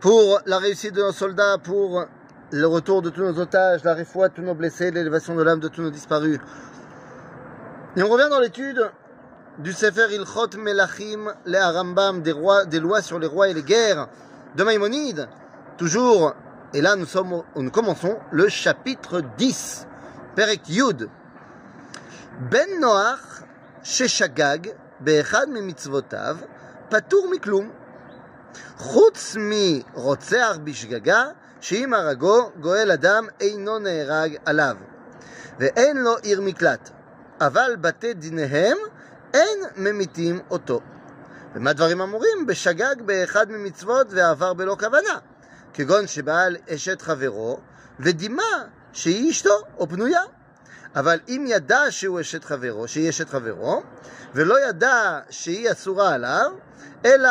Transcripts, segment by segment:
pour la réussite de nos soldats, pour le retour de tous nos otages, la réfoua de tous nos blessés, l'élévation de l'âme de tous nos disparus. Et on revient dans l'étude du Sefer Ilchot Melachim, les Arambam, des, des lois sur les rois et les guerres de Maïmonide. Toujours, et là nous, sommes, nous commençons le chapitre 10, Perek Yud. Ben Noach, Sheshagag, Be'echad mitzvotav, Patour miklum. חוץ מרוצח בשגגה, שאם הרגו, גואל אדם אינו נהרג עליו, ואין לו עיר מקלט, אבל בתי דיניהם אין ממיתים אותו. ומה דברים אמורים? בשגג באחד ממצוות ועבר בלא כוונה, כגון שבעל אשת חברו ודימה שהיא אשתו או פנויה. אבל אם ידע שהוא אשת חברו, שהיא אשת חברו, ולא ידע שהיא אסורה עליו, אלא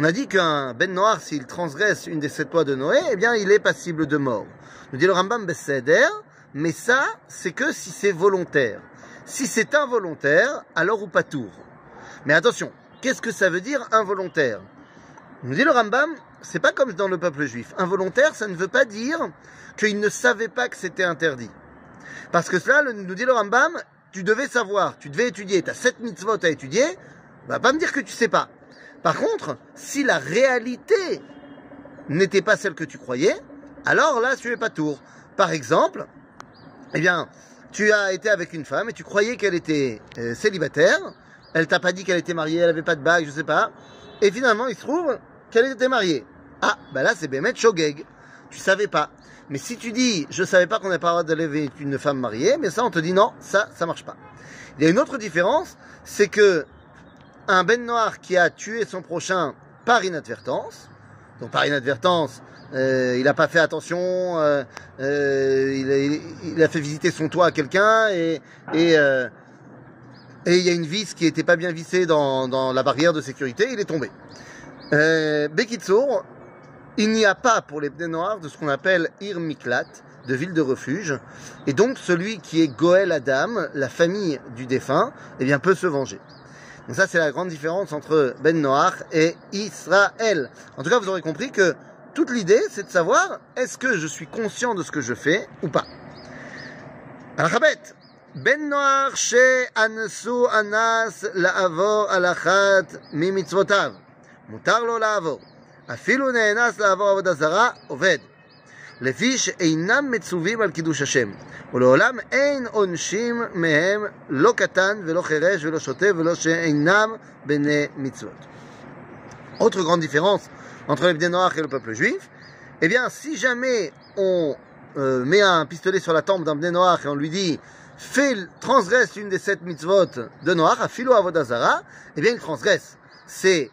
on a dit qu'un Ben Noir, s'il transgresse une des sept lois de Noé, eh bien, il est passible de mort. Nous dit le Rambam Besséder, mais ça, c'est que si c'est volontaire. Si c'est involontaire, alors ou pas tour. Mais attention, qu'est-ce que ça veut dire involontaire? Nous dit le Rambam, c'est pas comme dans le peuple juif. Involontaire, ça ne veut pas dire qu'il ne savait pas que c'était interdit. Parce que cela, nous dit le Rambam, tu devais savoir, tu devais étudier, tu as sept mitzvot à étudier, va pas me dire que tu sais pas. Par contre, si la réalité n'était pas celle que tu croyais, alors là, tu es pas tour. Par exemple, eh bien, tu as été avec une femme et tu croyais qu'elle était euh, célibataire, elle t'a pas dit qu'elle était mariée, elle avait pas de bague, je sais pas, et finalement, il se trouve qu'elle était mariée. Ah, bah là, c'est Bémet Shogeg. Tu savais pas. Mais si tu dis, je savais pas qu'on n'avait pas le droit d'élever une femme mariée, mais ça, on te dit non, ça, ça marche pas. Il y a une autre différence, c'est que un ben noir qui a tué son prochain par inadvertance, donc par inadvertance, euh, il n'a pas fait attention, euh, euh, il, a, fait visiter son toit à quelqu'un et il y a une vis qui n'était pas bien vissée dans, la barrière de sécurité, il est tombé. Euh, il n'y a pas pour les Bnei Noirs de ce qu'on appelle Ir Miklat, de ville de refuge, et donc celui qui est Goël Adam, la famille du défunt, eh bien peut se venger. Et ça, c'est la grande différence entre Ben Noach et Israël. En tout cas, vous aurez compris que toute l'idée, c'est de savoir est-ce que je suis conscient de ce que je fais ou pas. Alachabet. Ben Noach she anasu anas la'avor alachat mimitzvotav. Mutar lo la'avor. Afilu ne'enas la'avor avodazara oved. לפי שאינם מצווים על קידוש השם. ולעולם אין עונשים מהם לא קטן ולא חירש ולא שוטה ולא שאינם בני מצוות. Autre grande différence entre les Bnei Noach et le peuple juif, eh bien, si jamais on euh, met un pistolet sur la tempe d'un Bnei Noach et on lui dit fais, transgresse une des sept mitzvot de Noach, à philo avodazara, eh bien, il transgresse. C'est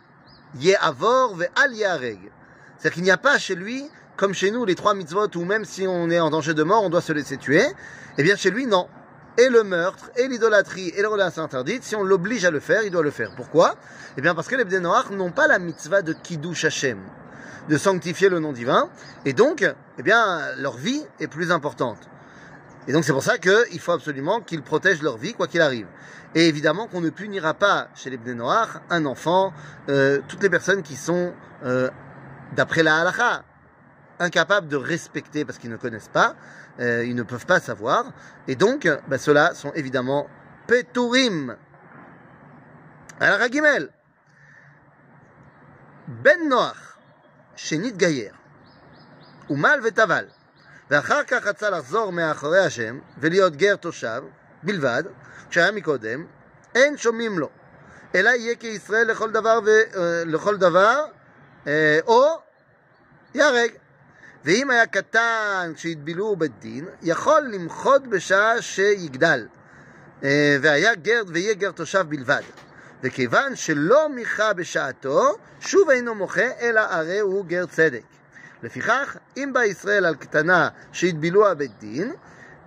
Ye'avor ve'al yareg. C'est-à-dire qu'il n'y a pas chez lui, comme chez nous, les trois mitzvot où même si on est en danger de mort, on doit se laisser tuer. Eh bien, chez lui, non. Et le meurtre, et l'idolâtrie, et les relations interdites, si on l'oblige à le faire, il doit le faire. Pourquoi? Eh bien, parce que les Bnei Noach n'ont pas la mitzvah de Kiddush Hashem, de sanctifier le nom divin, et donc, eh bien, leur vie est plus importante. Et donc, c'est pour ça qu'il faut absolument qu'ils protègent leur vie, quoi qu'il arrive. Et évidemment qu'on ne punira pas chez les Bnei un enfant, euh, toutes les personnes qui sont, euh, d'après la halakha, incapables de respecter parce qu'ils ne connaissent pas, euh, ils ne peuvent pas savoir, et donc bah, ceux-là sont évidemment Peturim. Alors à Gimel, Ben Noach, שנית גייר, ומל וטבל, ואחר כך רצה לחזור מאחורי השם ולהיות גר תושב בלבד, כשהיה מקודם, אין שומעים לו, אלא יהיה כישראל לכל דבר, ו, לכל דבר או ייהרג. ואם היה קטן כשהטבילוהו בדין, יכול למחות בשעה שיגדל, והיה גר, ויהיה גר תושב בלבד. וכיוון שלא מיכה בשעתו, שוב אינו מוחה, אלא הרי הוא גר צדק. לפיכך, אם בא ישראל על קטנה שהטבילוה בית דין,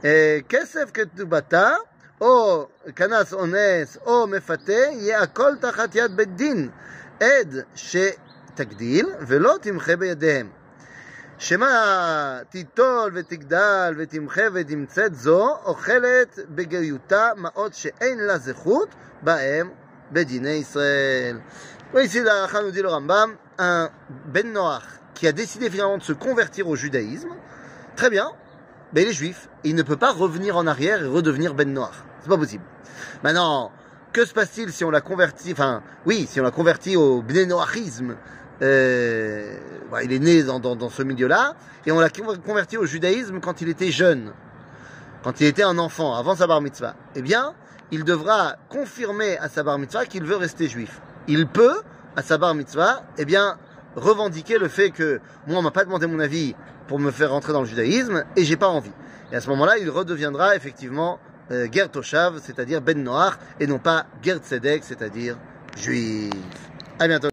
אה, כסף כתובתה, או כנס אונס, או מפתה, יהיה הכל תחת יד בית דין. עד שתגדיל ולא תמחה בידיהם. שמא תיטול ותגדל ותמחה ותמצאת זו, אוכלת בגריותה מעות שאין לה זכות בהם בדיני ישראל. Oui, ici, la Racha nous dit le Rambam, un Ben Noach qui a décidé finalement de se convertir au judaïsme, très bien, mais il est juif. Il ne peut pas revenir en arrière et redevenir Ben Noach. C'est pas possible. Maintenant, que se passe-t-il si on l'a converti, enfin, oui, si on l'a converti au Bnei Noachisme, euh, bah, il est né dans, ce milieu-là, et on l'a converti au judaïsme quand il était jeune, quand il était un enfant, avant sa bar mitzvah. Eh bien, il devra confirmer à sa bar mitzvah qu'il veut rester juif. Il peut, à sa bar mitzvah, eh bien, revendiquer le fait que moi, on m'a pas demandé mon avis pour me faire rentrer dans le judaïsme, et j'ai pas envie. Et à ce moment-là, il redeviendra effectivement euh, Ger c'est-à-dire Ben Noach, et non pas Ger Tzedek, c'est-à-dire juif. À bientôt.